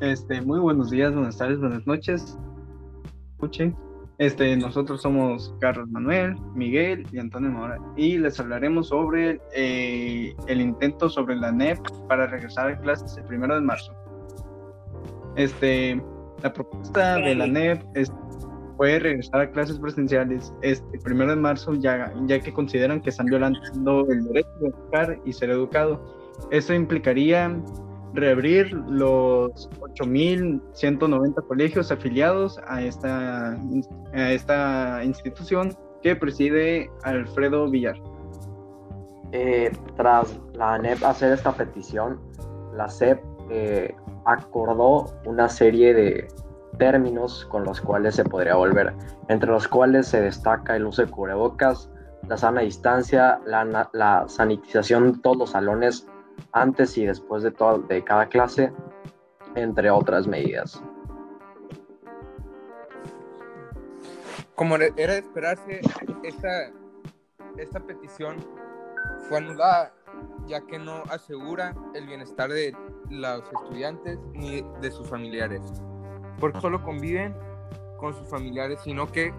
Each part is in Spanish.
Este, muy buenos días, buenas tardes, buenas noches. Escuchen. Este, nosotros somos Carlos Manuel, Miguel y Antonio Mora y les hablaremos sobre eh, el intento sobre la NEP para regresar a clases el primero de marzo. Este, la propuesta de la NEP es, fue regresar a clases presenciales este primero de marzo ya, ya que consideran que están violando el derecho de educar y ser educado. Eso implicaría reabrir los 8.190 colegios afiliados a esta, esta institución que preside Alfredo Villar. Eh, tras la ANEP hacer esta petición, la SEP eh, acordó una serie de términos con los cuales se podría volver, entre los cuales se destaca el uso de cubrebocas, la sana distancia, la, la sanitización de todos los salones antes y después de, todo, de cada clase, entre otras medidas. Como era de esperarse, esta, esta petición fue anulada ya que no asegura el bienestar de los estudiantes ni de sus familiares, porque solo conviven con sus familiares, sino que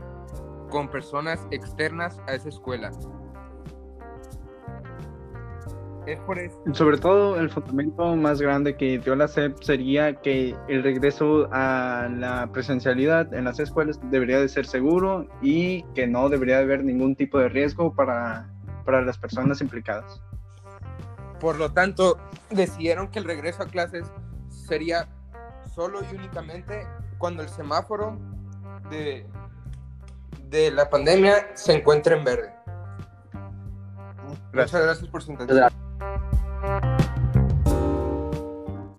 con personas externas a esa escuela. Sobre todo, el fundamento más grande que dio la SEP sería que el regreso a la presencialidad en las escuelas debería de ser seguro y que no debería de haber ningún tipo de riesgo para, para las personas implicadas. Por lo tanto, decidieron que el regreso a clases sería solo y únicamente cuando el semáforo de, de la pandemia se encuentre en verde. Muchas gracias por su atención. thank you